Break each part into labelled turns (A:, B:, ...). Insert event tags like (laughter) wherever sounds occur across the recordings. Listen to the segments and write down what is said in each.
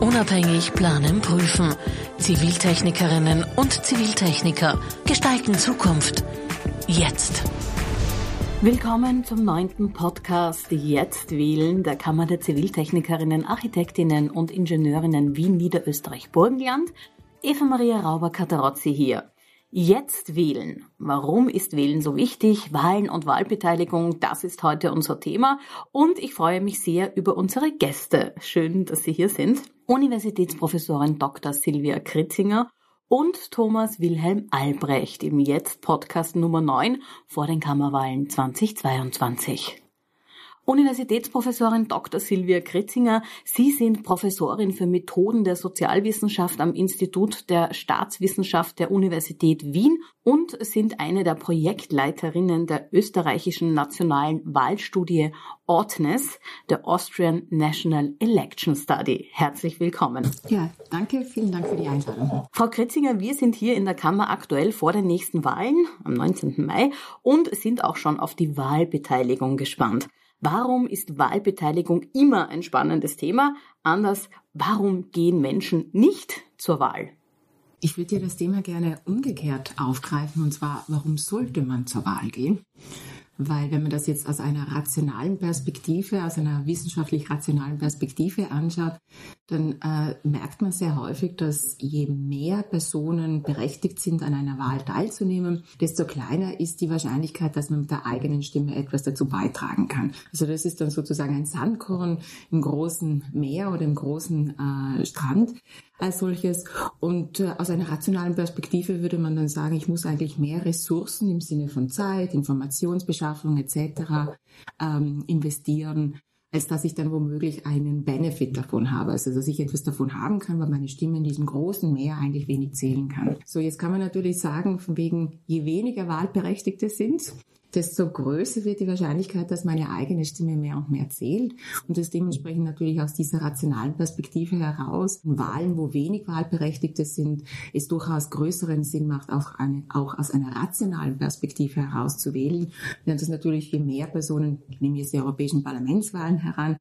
A: Unabhängig planen, prüfen. Ziviltechnikerinnen und Ziviltechniker gestalten Zukunft. Jetzt. Willkommen zum neunten Podcast Jetzt wählen der Kammer der Ziviltechnikerinnen, Architektinnen und Ingenieurinnen Wien, Niederösterreich, Burgenland. Eva Maria Rauber-Katarozzi hier. Jetzt wählen. Warum ist Wählen so wichtig? Wahlen und Wahlbeteiligung, das ist heute unser Thema. Und ich freue mich sehr über unsere Gäste. Schön, dass Sie hier sind. Universitätsprofessorin Dr. Silvia Kritzinger und Thomas Wilhelm Albrecht im Jetzt Podcast Nummer 9 vor den Kammerwahlen 2022. Universitätsprofessorin Dr. Silvia Kritzinger. Sie sind Professorin für Methoden der Sozialwissenschaft am Institut der Staatswissenschaft der Universität Wien und sind eine der Projektleiterinnen der österreichischen nationalen Wahlstudie OTNES, der Austrian National Election Study. Herzlich willkommen.
B: Ja, danke. Vielen Dank für die Einladung.
A: Frau Kritzinger, wir sind hier in der Kammer aktuell vor den nächsten Wahlen am 19. Mai und sind auch schon auf die Wahlbeteiligung gespannt. Warum ist Wahlbeteiligung immer ein spannendes Thema? Anders, warum gehen Menschen nicht zur Wahl?
B: Ich würde dir das Thema gerne umgekehrt aufgreifen, und zwar, warum sollte man zur Wahl gehen? Weil wenn man das jetzt aus einer rationalen Perspektive, aus einer wissenschaftlich rationalen Perspektive anschaut, dann äh, merkt man sehr häufig, dass je mehr Personen berechtigt sind, an einer Wahl teilzunehmen, desto kleiner ist die Wahrscheinlichkeit, dass man mit der eigenen Stimme etwas dazu beitragen kann. Also das ist dann sozusagen ein Sandkorn im großen Meer oder im großen äh, Strand als solches. Und äh, aus einer rationalen Perspektive würde man dann sagen, ich muss eigentlich mehr Ressourcen im Sinne von Zeit, Informationsbeschaffung etc. Ähm, investieren, als dass ich dann womöglich einen Benefit davon habe. Also dass ich etwas davon haben kann, weil meine Stimme in diesem großen Meer eigentlich wenig zählen kann. So, jetzt kann man natürlich sagen, von wegen, je weniger Wahlberechtigte sind, desto größer wird die Wahrscheinlichkeit, dass meine eigene Stimme mehr und mehr zählt. Und das dementsprechend natürlich aus dieser rationalen Perspektive heraus, in Wahlen, wo wenig Wahlberechtigte sind, es durchaus größeren Sinn macht, auch, eine, auch aus einer rationalen Perspektive heraus zu wählen. Während es natürlich je mehr Personen, nehmen jetzt die europäischen Parlamentswahlen heran,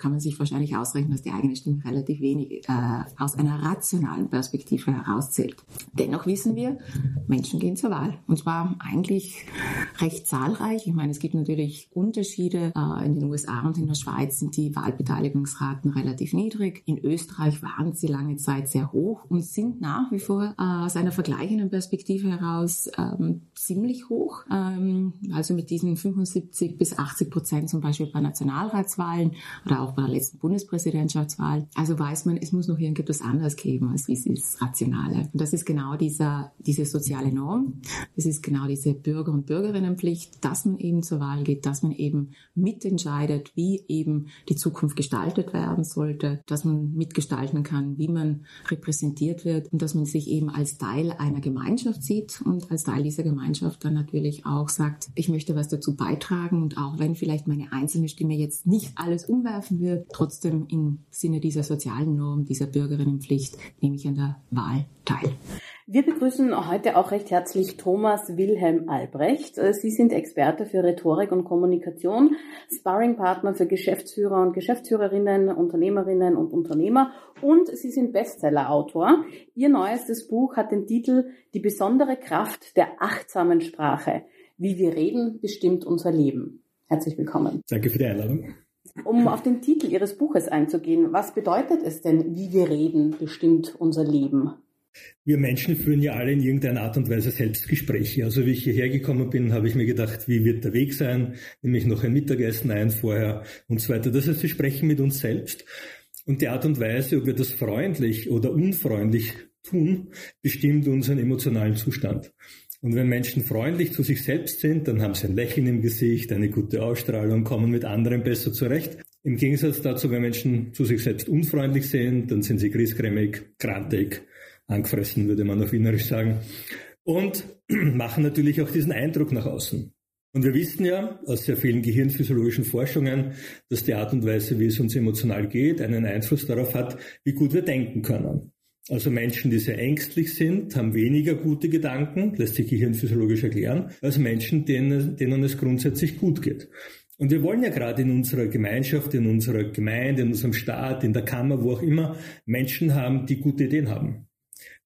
B: kann man sich wahrscheinlich ausrechnen, dass die eigene Stimme relativ wenig äh, aus einer rationalen Perspektive herauszählt. Dennoch wissen wir, Menschen gehen zur Wahl. Und zwar eigentlich recht zahlreich. Ich meine, es gibt natürlich Unterschiede. Äh, in den USA und in der Schweiz sind die Wahlbeteiligungsraten relativ niedrig. In Österreich waren sie lange Zeit sehr hoch und sind nach wie vor äh, aus einer vergleichenden Perspektive heraus ähm, ziemlich hoch. Ähm, also mit diesen 75 bis 80 Prozent zum Beispiel bei Nationalratswahlen oder auch auch bei der letzten Bundespräsidentschaftswahl. Also weiß man, es muss noch irgendetwas anderes geben als dieses Rationale. Und das ist genau dieser, diese soziale Norm. Das ist genau diese Bürger- und Bürgerinnenpflicht, dass man eben zur Wahl geht, dass man eben mitentscheidet, wie eben die Zukunft gestaltet werden sollte, dass man mitgestalten kann, wie man repräsentiert wird und dass man sich eben als Teil einer Gemeinschaft sieht und als Teil dieser Gemeinschaft dann natürlich auch sagt, ich möchte was dazu beitragen und auch wenn vielleicht meine einzelne Stimme jetzt nicht alles umwerfen wir trotzdem im Sinne dieser sozialen Norm, dieser Bürgerinnenpflicht, nehme ich an der Wahl teil.
A: Wir begrüßen heute auch recht herzlich Thomas Wilhelm Albrecht. Sie sind Experte für Rhetorik und Kommunikation, Sparringpartner für Geschäftsführer und Geschäftsführerinnen, Unternehmerinnen und Unternehmer und Sie sind Bestsellerautor. Ihr neuestes Buch hat den Titel Die besondere Kraft der achtsamen Sprache. Wie wir reden, bestimmt unser Leben. Herzlich willkommen.
C: Danke für die Einladung.
A: Um auf den Titel Ihres Buches einzugehen, was bedeutet es denn, wie wir reden, bestimmt unser Leben?
C: Wir Menschen führen ja alle in irgendeiner Art und Weise Selbstgespräche. Also wie ich hierher gekommen bin, habe ich mir gedacht, wie wird der Weg sein? Nehme ich noch ein Mittagessen ein vorher und so weiter. Das heißt, wir sprechen mit uns selbst. Und die Art und Weise, ob wir das freundlich oder unfreundlich tun, bestimmt unseren emotionalen Zustand. Und wenn Menschen freundlich zu sich selbst sind, dann haben sie ein Lächeln im Gesicht, eine gute Ausstrahlung, kommen mit anderen besser zurecht. Im Gegensatz dazu, wenn Menschen zu sich selbst unfreundlich sind, dann sind sie griesgrämig, grantig, angefressen, würde man auf Wienerisch sagen. Und (clears throat) machen natürlich auch diesen Eindruck nach außen. Und wir wissen ja aus sehr vielen gehirnphysiologischen Forschungen, dass die Art und Weise, wie es uns emotional geht, einen Einfluss darauf hat, wie gut wir denken können. Also Menschen, die sehr ängstlich sind, haben weniger gute Gedanken, lässt sich gehirnphysiologisch erklären, als Menschen, denen, denen es grundsätzlich gut geht. Und wir wollen ja gerade in unserer Gemeinschaft, in unserer Gemeinde, in unserem Staat, in der Kammer, wo auch immer, Menschen haben, die gute Ideen haben.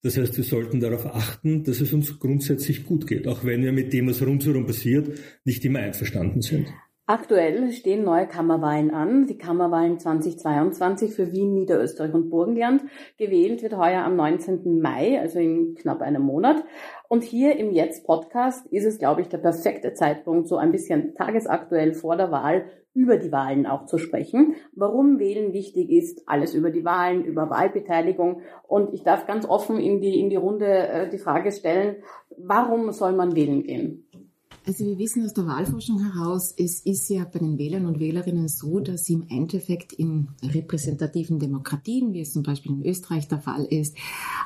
C: Das heißt, wir sollten darauf achten, dass es uns grundsätzlich gut geht, auch wenn wir mit dem, was rundherum passiert, nicht immer einverstanden sind.
A: Aktuell stehen neue Kammerwahlen an, die Kammerwahlen 2022 für Wien, Niederösterreich und Burgenland. Gewählt wird heuer am 19. Mai, also in knapp einem Monat. Und hier im Jetzt-Podcast ist es, glaube ich, der perfekte Zeitpunkt, so ein bisschen tagesaktuell vor der Wahl über die Wahlen auch zu sprechen. Warum Wählen wichtig ist, alles über die Wahlen, über Wahlbeteiligung. Und ich darf ganz offen in die, in die Runde äh, die Frage stellen, warum soll man wählen gehen?
B: Also wir wissen aus der Wahlforschung heraus, es ist ja bei den Wählern und Wählerinnen so, dass sie im Endeffekt in repräsentativen Demokratien, wie es zum Beispiel in Österreich der Fall ist,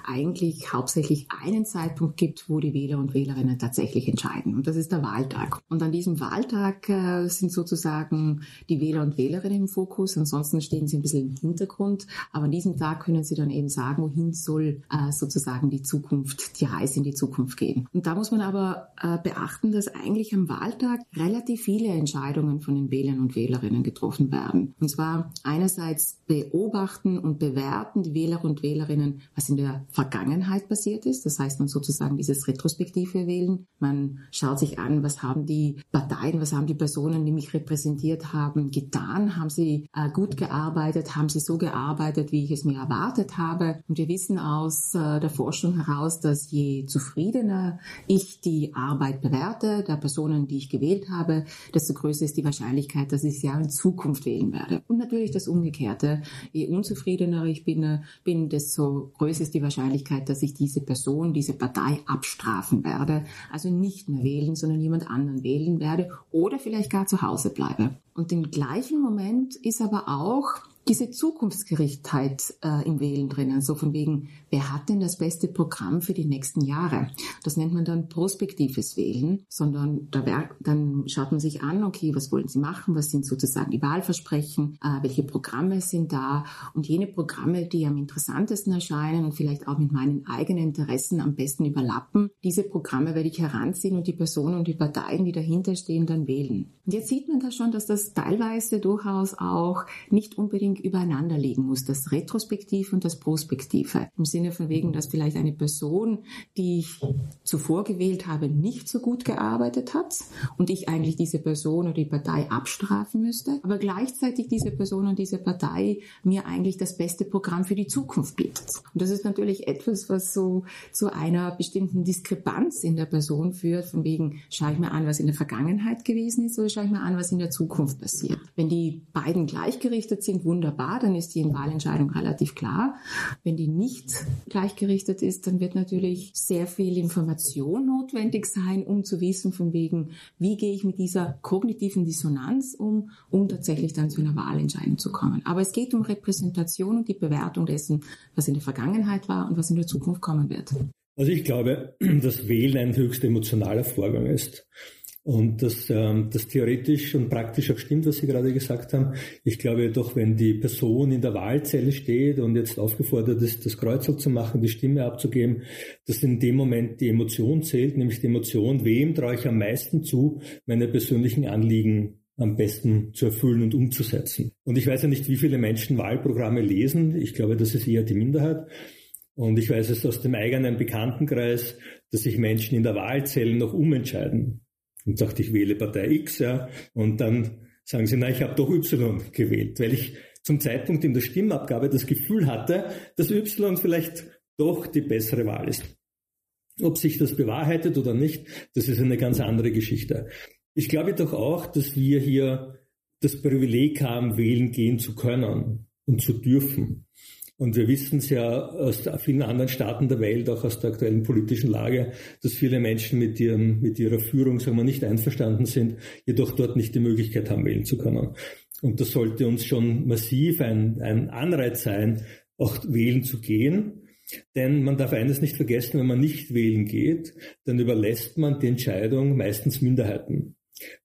B: eigentlich hauptsächlich einen Zeitpunkt gibt, wo die Wähler und Wählerinnen tatsächlich entscheiden. Und das ist der Wahltag. Und an diesem Wahltag äh, sind sozusagen die Wähler und Wählerinnen im Fokus. Ansonsten stehen sie ein bisschen im Hintergrund. Aber an diesem Tag können sie dann eben sagen, wohin soll äh, sozusagen die Zukunft, die Reise in die Zukunft gehen. Und da muss man aber äh, beachten, dass am Wahltag relativ viele Entscheidungen von den Wählern und Wählerinnen getroffen werden. Und zwar einerseits beobachten und bewerten die Wähler und Wählerinnen, was in der Vergangenheit passiert ist. Das heißt, man sozusagen dieses retrospektive Wählen. Man schaut sich an, was haben die Parteien, was haben die Personen, die mich repräsentiert haben, getan? Haben sie äh, gut gearbeitet? Haben sie so gearbeitet, wie ich es mir erwartet habe? Und wir wissen aus äh, der Forschung heraus, dass je zufriedener ich die Arbeit bewerte, der Personen, die ich gewählt habe, desto größer ist die Wahrscheinlichkeit, dass ich sie auch in Zukunft wählen werde. Und natürlich das Umgekehrte. Je unzufriedener ich bin, bin desto größer ist die Wahrscheinlichkeit, dass ich diese Person, diese Partei abstrafen werde. Also nicht mehr wählen, sondern jemand anderen wählen werde oder vielleicht gar zu Hause bleibe. Und im gleichen Moment ist aber auch diese Zukunftsgerichtheit äh, im Wählen drinnen, so von wegen, wer hat denn das beste Programm für die nächsten Jahre? Das nennt man dann prospektives Wählen, sondern da wär, dann schaut man sich an, okay, was wollen Sie machen, was sind sozusagen die Wahlversprechen, äh, welche Programme sind da und jene Programme, die am interessantesten erscheinen und vielleicht auch mit meinen eigenen Interessen am besten überlappen, diese Programme werde ich heranziehen und die Personen und die Parteien, die dahinter stehen, dann wählen. Und jetzt sieht man da schon, dass das teilweise durchaus auch nicht unbedingt übereinander liegen muss, das Retrospektive und das Prospektive. Im Sinne von wegen, dass vielleicht eine Person, die ich zuvor gewählt habe, nicht so gut gearbeitet hat und ich eigentlich diese Person oder die Partei abstrafen müsste, aber gleichzeitig diese Person und diese Partei mir eigentlich das beste Programm für die Zukunft bietet. Und das ist natürlich etwas, was so zu einer bestimmten Diskrepanz in der Person führt, von wegen, schaue ich mir an, was in der Vergangenheit gewesen ist oder schaue ich mir an, was in der Zukunft passiert. Wenn die beiden gleichgerichtet sind, wunderbar wunderbar, dann ist die Wahlentscheidung relativ klar. Wenn die nicht gleichgerichtet ist, dann wird natürlich sehr viel Information notwendig sein, um zu wissen von wegen, wie gehe ich mit dieser kognitiven Dissonanz um, um tatsächlich dann zu einer Wahlentscheidung zu kommen. Aber es geht um Repräsentation und die Bewertung dessen, was in der Vergangenheit war und was in der Zukunft kommen wird.
C: Also ich glaube, dass Wählen ein höchst emotionaler Vorgang ist. Und dass ähm, das theoretisch und praktisch auch stimmt, was Sie gerade gesagt haben. Ich glaube jedoch, wenn die Person in der Wahlzelle steht und jetzt aufgefordert ist, das Kreuzel zu machen, die Stimme abzugeben, dass in dem Moment die Emotion zählt, nämlich die Emotion, wem traue ich am meisten zu, meine persönlichen Anliegen am besten zu erfüllen und umzusetzen. Und ich weiß ja nicht, wie viele Menschen Wahlprogramme lesen. Ich glaube, das ist eher die Minderheit. Und ich weiß es aus dem eigenen Bekanntenkreis, dass sich Menschen in der Wahlzelle noch umentscheiden und sagt, ich wähle Partei X, ja, und dann sagen sie, na, ich habe doch Y gewählt, weil ich zum Zeitpunkt in der Stimmabgabe das Gefühl hatte, dass Y vielleicht doch die bessere Wahl ist. Ob sich das bewahrheitet oder nicht, das ist eine ganz andere Geschichte. Ich glaube doch auch, dass wir hier das Privileg haben, wählen gehen zu können und zu dürfen. Und wir wissen es ja aus vielen anderen Staaten der Welt, auch aus der aktuellen politischen Lage, dass viele Menschen mit, ihrem, mit ihrer Führung, sagen wir, nicht einverstanden sind, jedoch dort nicht die Möglichkeit haben, wählen zu können. Und das sollte uns schon massiv ein, ein Anreiz sein, auch wählen zu gehen. Denn man darf eines nicht vergessen, wenn man nicht wählen geht, dann überlässt man die Entscheidung meistens Minderheiten.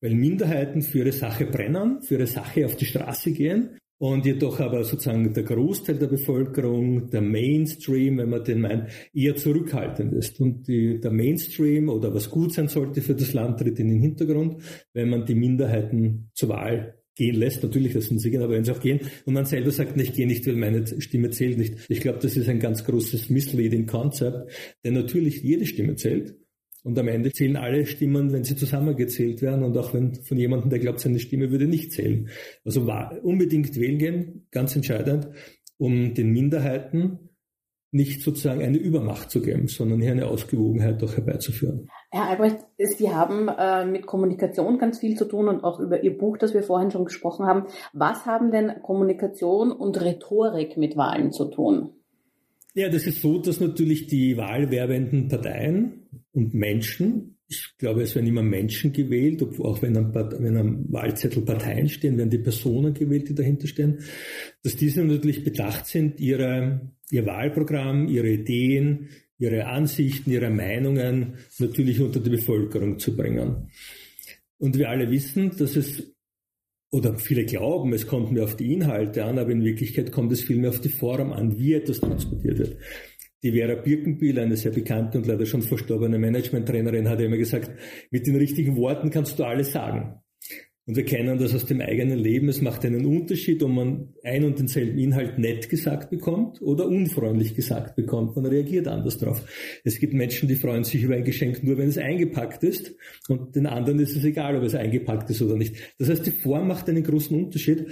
C: Weil Minderheiten für ihre Sache brennen, für ihre Sache auf die Straße gehen und jedoch aber sozusagen der Großteil der Bevölkerung, der Mainstream, wenn man den meint, eher zurückhaltend ist. Und die, der Mainstream oder was gut sein sollte für das Land tritt in den Hintergrund, wenn man die Minderheiten zur Wahl gehen lässt. Natürlich, das sind sie gehen, aber wenn sie auch gehen und man selber sagt, ich gehe nicht, weil meine Stimme zählt nicht. Ich glaube, das ist ein ganz großes Misleading Concept, denn natürlich jede Stimme zählt. Und am Ende zählen alle Stimmen, wenn sie zusammengezählt werden und auch wenn von jemandem, der glaubt, seine Stimme würde nicht zählen. Also unbedingt wählen gehen, ganz entscheidend, um den Minderheiten nicht sozusagen eine Übermacht zu geben, sondern hier eine Ausgewogenheit auch herbeizuführen.
A: Herr Albrecht, Sie haben äh, mit Kommunikation ganz viel zu tun und auch über Ihr Buch, das wir vorhin schon gesprochen haben. Was haben denn Kommunikation und Rhetorik mit Wahlen zu tun?
C: Ja, das ist so, dass natürlich die wahlwerbenden Parteien und Menschen, ich glaube, es werden immer Menschen gewählt, auch wenn am, wenn am Wahlzettel Parteien stehen, werden die Personen gewählt, die dahinter stehen, dass diese natürlich bedacht sind, ihre, ihr Wahlprogramm, ihre Ideen, ihre Ansichten, ihre Meinungen natürlich unter die Bevölkerung zu bringen. Und wir alle wissen, dass es oder viele glauben, es kommt mehr auf die Inhalte an, aber in Wirklichkeit kommt es vielmehr auf die Form an, wie etwas transportiert wird. Die Vera Birkenbiel, eine sehr bekannte und leider schon verstorbene Management-Trainerin, hat immer gesagt, mit den richtigen Worten kannst du alles sagen. Und wir kennen das aus dem eigenen Leben. Es macht einen Unterschied, ob man ein und denselben Inhalt nett gesagt bekommt oder unfreundlich gesagt bekommt. Man reagiert anders drauf. Es gibt Menschen, die freuen sich über ein Geschenk nur, wenn es eingepackt ist. Und den anderen ist es egal, ob es eingepackt ist oder nicht. Das heißt, die Form macht einen großen Unterschied.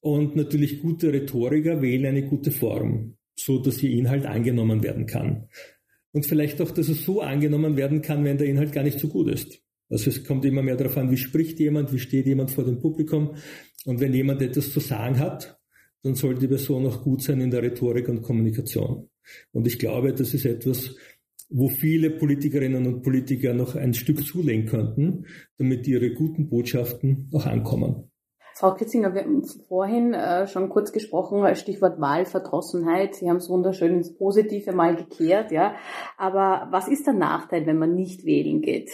C: Und natürlich gute Rhetoriker wählen eine gute Form, so dass ihr Inhalt angenommen werden kann. Und vielleicht auch, dass es so angenommen werden kann, wenn der Inhalt gar nicht so gut ist. Also es kommt immer mehr darauf an, wie spricht jemand, wie steht jemand vor dem Publikum. Und wenn jemand etwas zu sagen hat, dann sollte die Person auch gut sein in der Rhetorik und Kommunikation. Und ich glaube, das ist etwas, wo viele Politikerinnen und Politiker noch ein Stück zulegen könnten, damit ihre guten Botschaften auch ankommen.
A: Frau Kitzinger, wir haben vorhin äh, schon kurz gesprochen, Stichwort Wahlverdrossenheit. Sie haben es wunderschön ins Positive mal gekehrt, ja. Aber was ist der Nachteil, wenn man nicht wählen geht?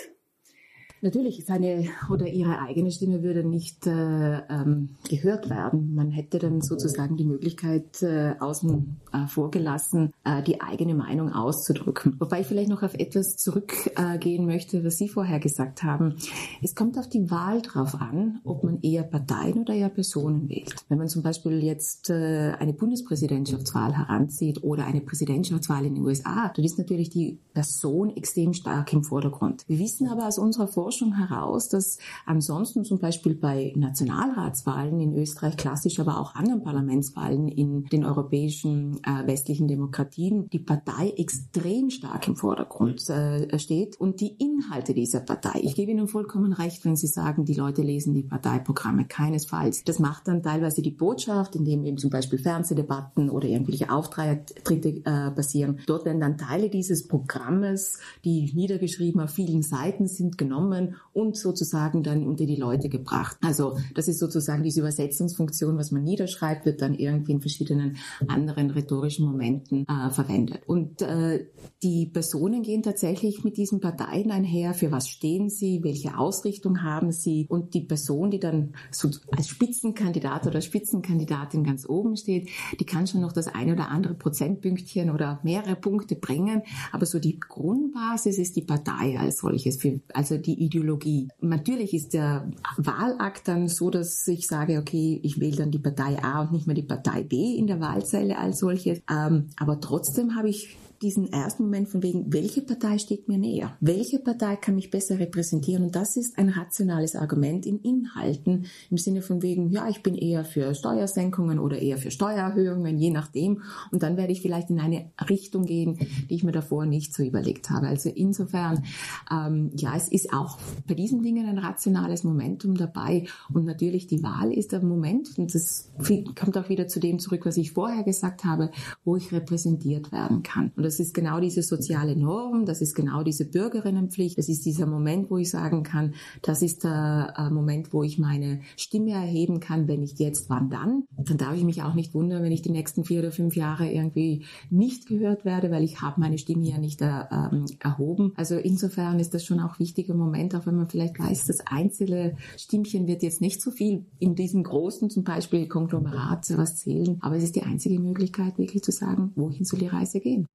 B: Natürlich, seine oder ihre eigene Stimme würde nicht äh, ähm, gehört werden. Man hätte dann sozusagen die Möglichkeit, äh, außen äh, vorgelassen, äh, die eigene Meinung auszudrücken. Wobei ich vielleicht noch auf etwas zurückgehen möchte, was Sie vorher gesagt haben. Es kommt auf die Wahl drauf an, ob man eher Parteien oder eher Personen wählt. Wenn man zum Beispiel jetzt äh, eine Bundespräsidentschaftswahl heranzieht oder eine Präsidentschaftswahl in den USA, dann ist natürlich die Person extrem stark im Vordergrund. Wir wissen aber aus unserer Forschung, Forschung heraus, dass ansonsten zum Beispiel bei Nationalratswahlen in Österreich klassisch, aber auch anderen Parlamentswahlen in den europäischen äh, westlichen Demokratien die Partei extrem stark im Vordergrund äh, steht und die Inhalte dieser Partei. Ich gebe Ihnen vollkommen recht, wenn Sie sagen, die Leute lesen die Parteiprogramme keinesfalls. Das macht dann teilweise die Botschaft, indem eben zum Beispiel Fernsehdebatten oder irgendwelche Auftritte äh, passieren. Dort werden dann Teile dieses Programmes, die niedergeschrieben auf vielen Seiten sind, genommen genommen und sozusagen dann unter die Leute gebracht. Also das ist sozusagen diese Übersetzungsfunktion, was man niederschreibt, wird dann irgendwie in verschiedenen anderen rhetorischen Momenten äh, verwendet. Und äh, die Personen gehen tatsächlich mit diesen Parteien einher. Für was stehen sie? Welche Ausrichtung haben sie? Und die Person, die dann so als Spitzenkandidat oder Spitzenkandidatin ganz oben steht, die kann schon noch das eine oder andere Prozentpünktchen oder mehrere Punkte bringen. Aber so die Grundbasis ist die Partei als solches, also die Ideologie. Natürlich ist der Wahlakt dann so, dass ich sage, okay, ich wähle dann die Partei A und nicht mehr die Partei B in der Wahlzelle als solches. Ähm, aber trotzdem habe ich diesen ersten Moment von wegen, welche Partei steht mir näher? Welche Partei kann mich besser repräsentieren? Und das ist ein rationales Argument in Inhalten im Sinne von wegen, ja, ich bin eher für Steuersenkungen oder eher für Steuererhöhungen, je nachdem. Und dann werde ich vielleicht in eine Richtung gehen, die ich mir davor nicht so überlegt habe. Also insofern, ähm, ja, es ist auch bei diesen Dingen ein rationales Momentum dabei. Und natürlich die Wahl ist der Moment, und das kommt auch wieder zu dem zurück, was ich vorher gesagt habe, wo ich repräsentiert werden kann. Und das ist genau diese soziale Norm, das ist genau diese Bürgerinnenpflicht, das ist dieser Moment, wo ich sagen kann, das ist der äh, Moment, wo ich meine Stimme erheben kann, wenn nicht jetzt, wann dann. Dann darf ich mich auch nicht wundern, wenn ich die nächsten vier oder fünf Jahre irgendwie nicht gehört werde, weil ich habe meine Stimme ja nicht äh, ähm, erhoben. Also insofern ist das schon auch ein wichtiger Moment, auch wenn man vielleicht weiß, das einzelne Stimmchen wird jetzt nicht so viel in diesem großen zum Beispiel Konglomerat was zählen, aber es ist die einzige Möglichkeit, wirklich zu sagen, wohin soll die Reise gehen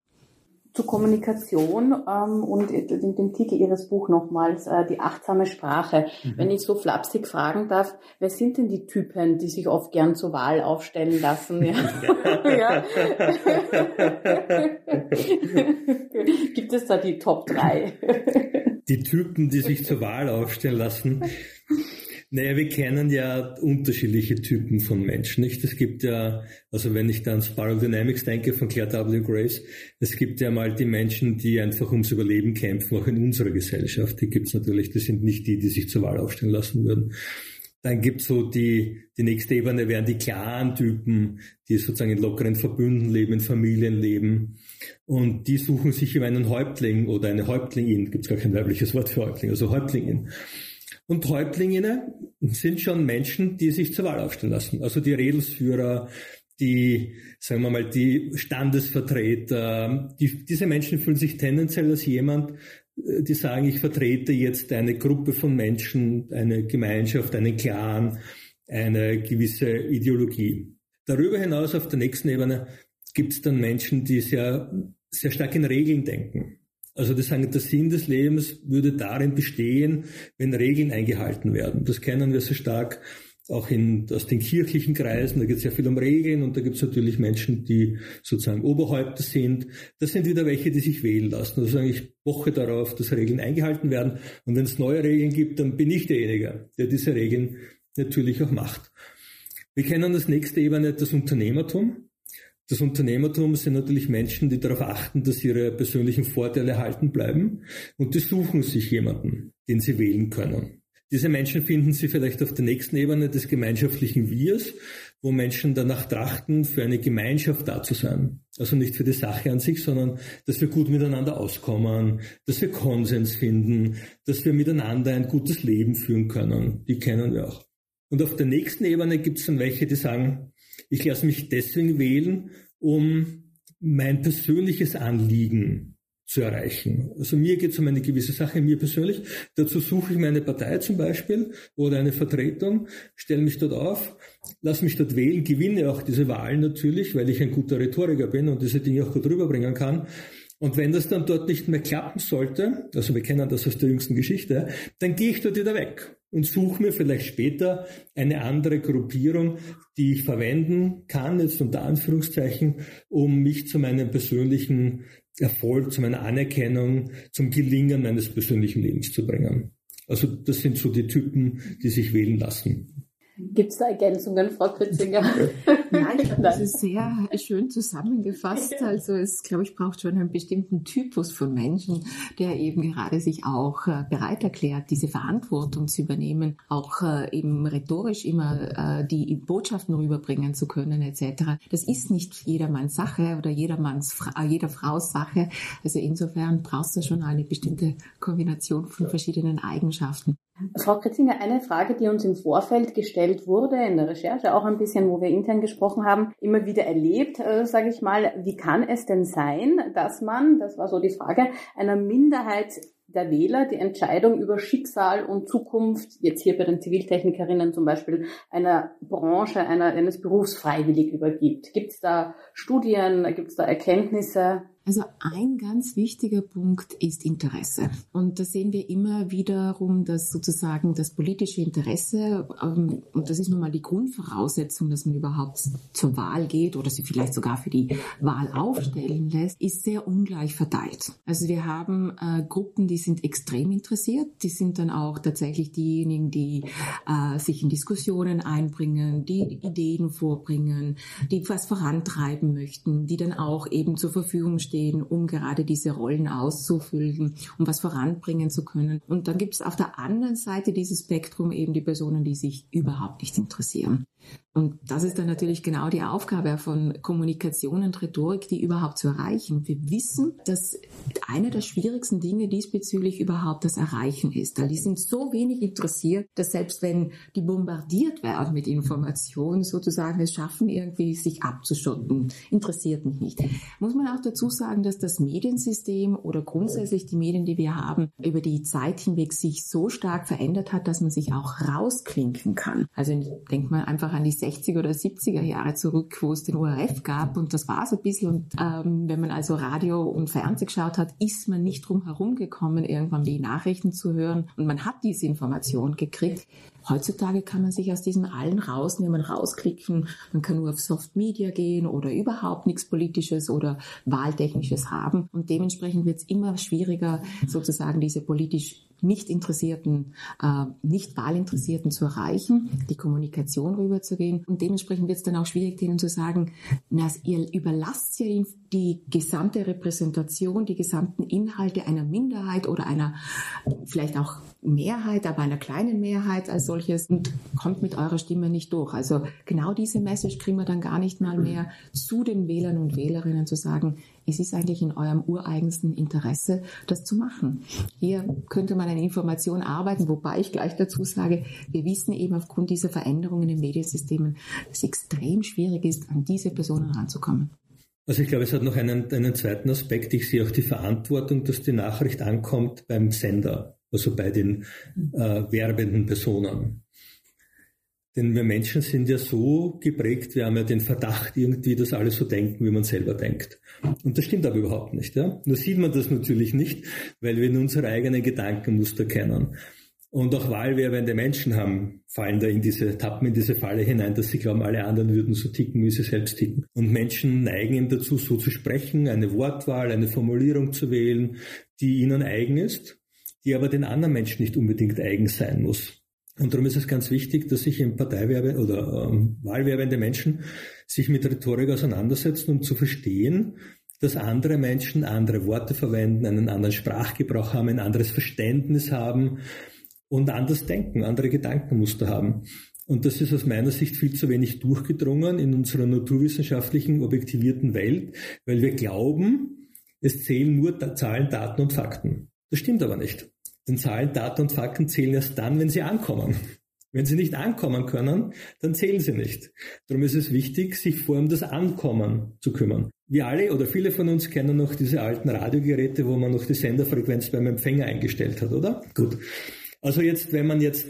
D: zur Kommunikation ähm, und dem, dem Titel Ihres Buch nochmals, äh, die achtsame Sprache. Mhm. Wenn ich so flapsig fragen darf, wer sind denn die Typen, die sich oft gern zur Wahl aufstellen lassen? Ja. (laughs) ja. Gibt es da die Top 3?
C: die Typen, die sich zur Wahl aufstellen lassen. Naja, wir kennen ja unterschiedliche Typen von Menschen, nicht? Es gibt ja, also wenn ich dann Spiral Dynamics denke von Claire W. Grace, es gibt ja mal die Menschen, die einfach ums Überleben kämpfen, auch in unserer Gesellschaft. Die gibt's natürlich, das sind nicht die, die sich zur Wahl aufstellen lassen würden. Dann gibt's so die, die nächste Ebene wären die klaren Typen, die sozusagen in lockeren Verbünden leben, in Familien leben. Und die suchen sich über einen Häuptling oder eine Häuptlingin, gibt's gar kein weibliches Wort für Häuptling, also Häuptlingin. Und Häuptlinge sind schon Menschen, die sich zur Wahl aufstellen lassen. Also die Redelsführer, die, sagen wir mal, die Standesvertreter, die, diese Menschen fühlen sich tendenziell als jemand, äh, die sagen, ich vertrete jetzt eine Gruppe von Menschen, eine Gemeinschaft, einen Clan, eine gewisse Ideologie. Darüber hinaus auf der nächsten Ebene gibt es dann Menschen, die sehr, sehr stark in Regeln denken. Also das der Sinn des Lebens würde darin bestehen, wenn Regeln eingehalten werden. Das kennen wir sehr stark auch in, aus den kirchlichen Kreisen, da geht es ja viel um Regeln und da gibt es natürlich Menschen, die sozusagen Oberhäupter sind. Das sind wieder welche, die sich wählen lassen. Also ich poche darauf, dass Regeln eingehalten werden und wenn es neue Regeln gibt, dann bin ich derjenige, der diese Regeln natürlich auch macht. Wir kennen das nächste Ebene, das Unternehmertum. Das Unternehmertum sind natürlich Menschen, die darauf achten, dass ihre persönlichen Vorteile erhalten bleiben und die suchen sich jemanden, den sie wählen können. Diese Menschen finden Sie vielleicht auf der nächsten Ebene des gemeinschaftlichen Wirs, wo Menschen danach trachten, für eine Gemeinschaft da zu sein. Also nicht für die Sache an sich, sondern dass wir gut miteinander auskommen, dass wir Konsens finden, dass wir miteinander ein gutes Leben führen können. Die kennen wir auch. Und auf der nächsten Ebene gibt es dann welche, die sagen, ich lasse mich deswegen wählen, um mein persönliches Anliegen zu erreichen. Also mir geht es um eine gewisse Sache, mir persönlich. Dazu suche ich mir eine Partei zum Beispiel oder eine Vertretung, stelle mich dort auf, lasse mich dort wählen, gewinne auch diese Wahlen natürlich, weil ich ein guter Rhetoriker bin und diese Dinge auch gut rüberbringen kann. Und wenn das dann dort nicht mehr klappen sollte, also wir kennen das aus der jüngsten Geschichte, dann gehe ich dort wieder weg und suche mir vielleicht später eine andere Gruppierung, die ich verwenden kann, jetzt unter Anführungszeichen, um mich zu meinem persönlichen Erfolg, zu meiner Anerkennung, zum Gelingen meines persönlichen Lebens zu bringen. Also das sind so die Typen, die sich wählen lassen.
D: Gibt es da Ergänzungen, Frau Kritzinger? (laughs)
B: Nein, ich glaube, das ist sehr schön zusammengefasst. Also es, glaube ich, braucht schon einen bestimmten Typus von Menschen, der eben gerade sich auch äh, bereit erklärt, diese Verantwortung zu übernehmen, auch äh, eben rhetorisch immer äh, die Botschaften rüberbringen zu können etc. Das ist nicht jedermanns Sache oder jedermanns, jeder Frau's Sache. Also insofern brauchst du schon eine bestimmte Kombination von verschiedenen Eigenschaften.
D: Frau Kretzinger, eine Frage, die uns im Vorfeld gestellt wurde, in der Recherche auch ein bisschen, wo wir intern gesprochen haben, immer wieder erlebt, äh, sage ich mal, wie kann es denn sein, dass man, das war so die Frage, einer Minderheit der Wähler die Entscheidung über Schicksal und Zukunft, jetzt hier bei den Ziviltechnikerinnen zum Beispiel, einer Branche, einer, eines Berufs freiwillig übergibt. Gibt es da Studien, gibt es da Erkenntnisse?
B: Also ein ganz wichtiger Punkt ist Interesse. Und da sehen wir immer wiederum, dass sozusagen das politische Interesse, ähm, und das ist nun mal die Grundvoraussetzung, dass man überhaupt zur Wahl geht oder sie vielleicht sogar für die Wahl aufstellen lässt, ist sehr ungleich verteilt. Also wir haben äh, Gruppen, die sind extrem interessiert, die sind dann auch tatsächlich diejenigen, die äh, sich in Diskussionen einbringen, die Ideen vorbringen, die was vorantreiben möchten, die dann auch eben zur Verfügung stehen um gerade diese Rollen auszufüllen, um was voranbringen zu können. Und dann gibt es auf der anderen Seite dieses Spektrum eben die Personen, die sich überhaupt nicht interessieren. Und das ist dann natürlich genau die Aufgabe von Kommunikation und Rhetorik, die überhaupt zu erreichen. Wir wissen, dass eine der schwierigsten Dinge diesbezüglich überhaupt das Erreichen ist. Weil die sind so wenig interessiert, dass selbst wenn die bombardiert werden mit Informationen, sozusagen es schaffen, irgendwie sich abzuschotten. Interessiert mich nicht. Muss man auch dazu sagen, dass das Mediensystem oder grundsätzlich die Medien, die wir haben, über die Zeit hinweg sich so stark verändert hat, dass man sich auch rausklinken kann. Also denkt man einfach an die 60er oder 70er Jahre zurück, wo es den ORF gab und das war es ein bisschen. Und ähm, wenn man also Radio und Fernsehen geschaut hat, ist man nicht drum herum gekommen, irgendwann die Nachrichten zu hören und man hat diese Information gekriegt. Heutzutage kann man sich aus diesem allen rausnehmen, rausklicken. Man kann nur auf Soft Media gehen oder überhaupt nichts Politisches oder Wahltechnisches haben. Und dementsprechend wird es immer schwieriger, sozusagen diese politisch nicht Interessierten, äh, nicht Wahlinteressierten zu erreichen, die Kommunikation rüberzugehen. Und dementsprechend wird es dann auch schwierig, denen zu sagen, na, ihr überlasst ja die gesamte Repräsentation, die gesamten Inhalte einer Minderheit oder einer vielleicht auch Mehrheit, aber einer kleinen Mehrheit als solches und kommt mit eurer Stimme nicht durch. Also genau diese Message kriegen wir dann gar nicht mal mehr zu den Wählern und Wählerinnen zu sagen, es ist eigentlich in eurem ureigensten Interesse, das zu machen. Hier könnte man eine Information arbeiten, wobei ich gleich dazu sage, wir wissen eben aufgrund dieser Veränderungen in den Mediensystemen, dass es extrem schwierig ist, an diese Personen ranzukommen.
C: Also ich glaube, es hat noch einen, einen zweiten Aspekt. Ich sehe auch die Verantwortung, dass die Nachricht ankommt beim Sender, also bei den äh, werbenden Personen. Denn wir Menschen sind ja so geprägt, wir haben ja den Verdacht irgendwie, dass alle so denken, wie man selber denkt. Und das stimmt aber überhaupt nicht. Ja? Nur sieht man das natürlich nicht, weil wir in unsere eigenen Gedankenmuster kennen. Und auch wahlwerbende Menschen haben, fallen da in diese, tappen in diese Falle hinein, dass sie glauben, alle anderen würden so ticken, wie sie selbst ticken. Und Menschen neigen eben dazu, so zu sprechen, eine Wortwahl, eine Formulierung zu wählen, die ihnen eigen ist, die aber den anderen Menschen nicht unbedingt eigen sein muss. Und darum ist es ganz wichtig, dass sich im Parteiwerbe oder ähm, wahlwerbende Menschen sich mit Rhetorik auseinandersetzen, um zu verstehen, dass andere Menschen andere Worte verwenden, einen anderen Sprachgebrauch haben, ein anderes Verständnis haben und anders denken, andere Gedankenmuster haben. Und das ist aus meiner Sicht viel zu wenig durchgedrungen in unserer naturwissenschaftlichen, objektivierten Welt, weil wir glauben, es zählen nur Zahlen, Daten und Fakten. Das stimmt aber nicht. Denn Zahlen, Daten und Fakten zählen erst dann, wenn sie ankommen. Wenn sie nicht ankommen können, dann zählen sie nicht. Darum ist es wichtig, sich vor allem das Ankommen zu kümmern. Wir alle oder viele von uns kennen noch diese alten Radiogeräte, wo man noch die Senderfrequenz beim Empfänger eingestellt hat, oder? Gut. Also jetzt, wenn man jetzt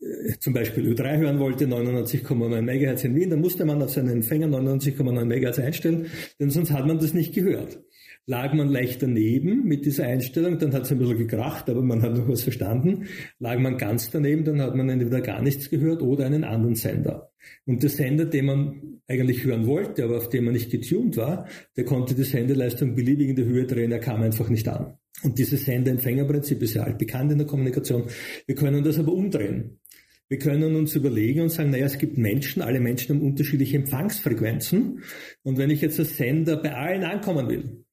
C: äh, zum Beispiel Ö3 hören wollte, 99,9 MHz in Wien, dann musste man auf seinen Empfänger 99,9 MHz einstellen, denn sonst hat man das nicht gehört lag man leicht daneben mit dieser Einstellung, dann hat es ein bisschen gekracht, aber man hat noch was verstanden. Lag man ganz daneben, dann hat man entweder gar nichts gehört oder einen anderen Sender. Und der Sender, den man eigentlich hören wollte, aber auf dem man nicht getuned war, der konnte die Sendeleistung beliebig in die Höhe drehen, er kam einfach nicht an. Und dieses Sender-Empfänger-Prinzip ist ja altbekannt in der Kommunikation. Wir können das aber umdrehen. Wir können uns überlegen und sagen, naja, es gibt Menschen, alle Menschen haben unterschiedliche Empfangsfrequenzen. Und wenn ich jetzt als Sender bei allen ankommen will,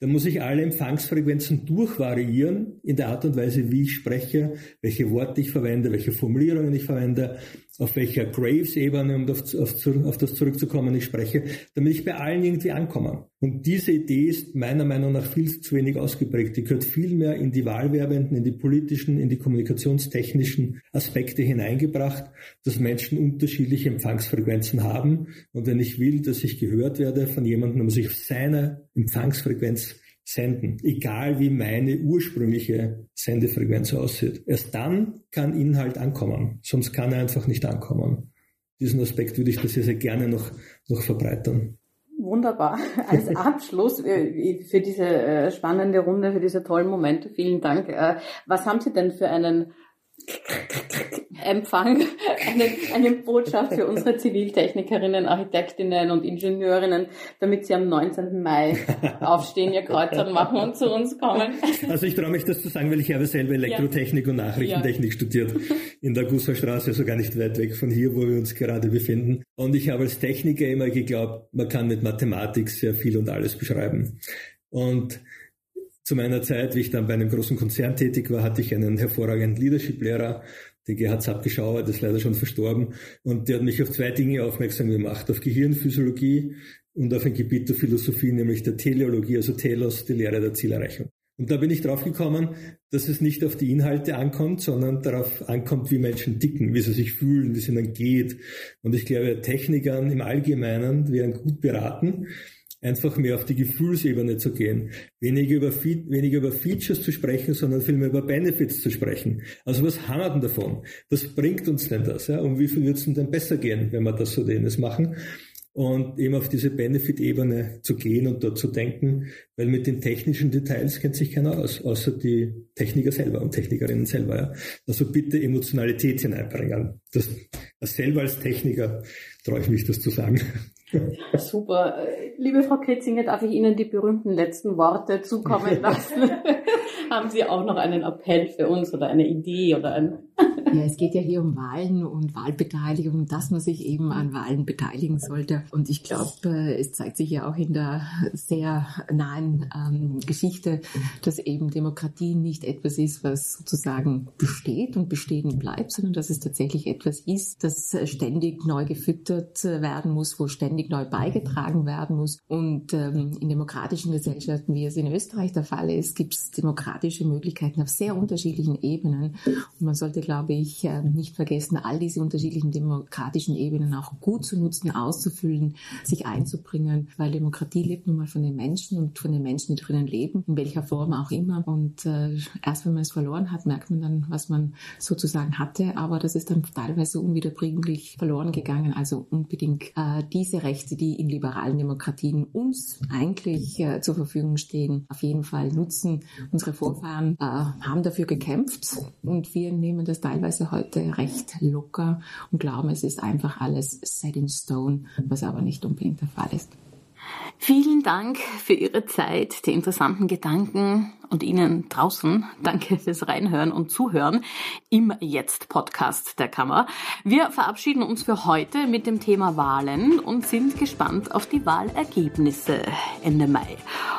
C: dann muss ich alle Empfangsfrequenzen durchvariieren in der Art und Weise, wie ich spreche, welche Worte ich verwende, welche Formulierungen ich verwende, auf welcher Graves-Ebene, um auf, auf, auf, das zurückzukommen, ich spreche, damit ich bei allen irgendwie ankomme. Und diese Idee ist meiner Meinung nach viel zu wenig ausgeprägt. Die gehört viel mehr in die wahlwerbenden, in die politischen, in die kommunikationstechnischen Aspekte hineingebracht, dass Menschen unterschiedliche Empfangsfrequenzen haben. Und wenn ich will, dass ich gehört werde von jemandem, dann muss ich auf seine Empfangsfrequenz senden, egal wie meine ursprüngliche Sendefrequenz aussieht. Erst dann kann Inhalt ankommen, sonst kann er einfach nicht ankommen. Diesen Aspekt würde ich das sehr, sehr gerne noch, noch verbreitern.
D: Wunderbar. (laughs) Als Abschluss äh, für diese äh, spannende Runde, für diese tollen Momente, vielen Dank. Äh, was haben Sie denn für einen Empfang, eine, eine Botschaft für unsere Ziviltechnikerinnen, Architektinnen und Ingenieurinnen, damit sie am 19. Mai aufstehen, ihr Kreuzern machen und zu uns kommen.
C: Also ich traue mich das zu sagen, weil ich habe selber Elektrotechnik ja. und Nachrichtentechnik ja. studiert in der Gusserstraße, also gar nicht weit weg von hier, wo wir uns gerade befinden. Und ich habe als Techniker immer geglaubt, man kann mit Mathematik sehr viel und alles beschreiben. Und zu meiner Zeit, wie ich dann bei einem großen Konzern tätig war, hatte ich einen hervorragenden Leadership-Lehrer, der Gerhard Zappischauer, der ist leider schon verstorben. Und der hat mich auf zwei Dinge aufmerksam gemacht, auf Gehirnphysiologie und auf ein Gebiet der Philosophie, nämlich der Teleologie, also Telos, die Lehre der Zielerreichung. Und da bin ich drauf gekommen, dass es nicht auf die Inhalte ankommt, sondern darauf ankommt, wie Menschen ticken, wie sie sich fühlen, wie es ihnen geht. Und ich glaube, Technikern im Allgemeinen wären gut beraten, einfach mehr auf die Gefühlsebene zu gehen. Weniger über, weniger über Features zu sprechen, sondern vielmehr über Benefits zu sprechen. Also was haben wir denn davon? Was bringt uns denn das? Ja? Und wie viel wird es denn besser gehen, wenn wir das so dänes machen? und eben auf diese Benefit-Ebene zu gehen und dort zu denken, weil mit den technischen Details kennt sich keiner aus, außer die Techniker selber und Technikerinnen selber. Ja. Also bitte Emotionalität hineinbringen. Das selber als Techniker traue ich mich, das zu sagen.
D: Super. Liebe Frau Kritzinger, darf ich Ihnen die berühmten letzten Worte zukommen lassen? (laughs) Haben Sie auch noch einen Appell für uns oder eine Idee oder ein
B: ja, es geht ja hier um Wahlen und Wahlbeteiligung, dass man sich eben an Wahlen beteiligen sollte. Und ich glaube, äh, es zeigt sich ja auch in der sehr nahen ähm, Geschichte, dass eben Demokratie nicht etwas ist, was sozusagen besteht und bestehen bleibt, sondern dass es tatsächlich etwas ist, das ständig neu gefüttert werden muss, wo ständig neu beigetragen werden muss. Und ähm, in demokratischen Gesellschaften, wie es in Österreich der Fall ist, gibt es demokratische Möglichkeiten auf sehr unterschiedlichen Ebenen. Und man sollte, glaube ich, äh, nicht vergessen, all diese unterschiedlichen demokratischen Ebenen auch gut zu nutzen, auszufüllen, sich einzubringen, weil Demokratie lebt nun mal von den Menschen und von den Menschen, die drinnen leben, in welcher Form auch immer. Und äh, erst wenn man es verloren hat, merkt man dann, was man sozusagen hatte. Aber das ist dann teilweise unwiederbringlich verloren gegangen. Also unbedingt äh, diese Rechte, die in liberalen Demokratien uns eigentlich äh, zur Verfügung stehen, auf jeden Fall nutzen. Unsere Vorfahren haben dafür gekämpft und wir nehmen das teilweise heute recht locker und glauben, es ist einfach alles set in stone, was aber nicht unbedingt der Fall ist.
A: Vielen Dank für Ihre Zeit, die interessanten Gedanken und Ihnen draußen danke fürs Reinhören und Zuhören im Jetzt-Podcast der Kammer. Wir verabschieden uns für heute mit dem Thema Wahlen und sind gespannt auf die Wahlergebnisse Ende Mai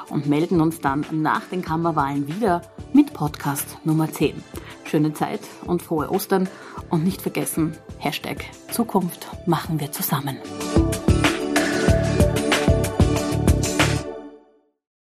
A: und melden uns dann nach den Kammerwahlen wieder mit Podcast Nummer 10. Schöne Zeit und frohe Ostern und nicht vergessen, Hashtag Zukunft machen wir zusammen.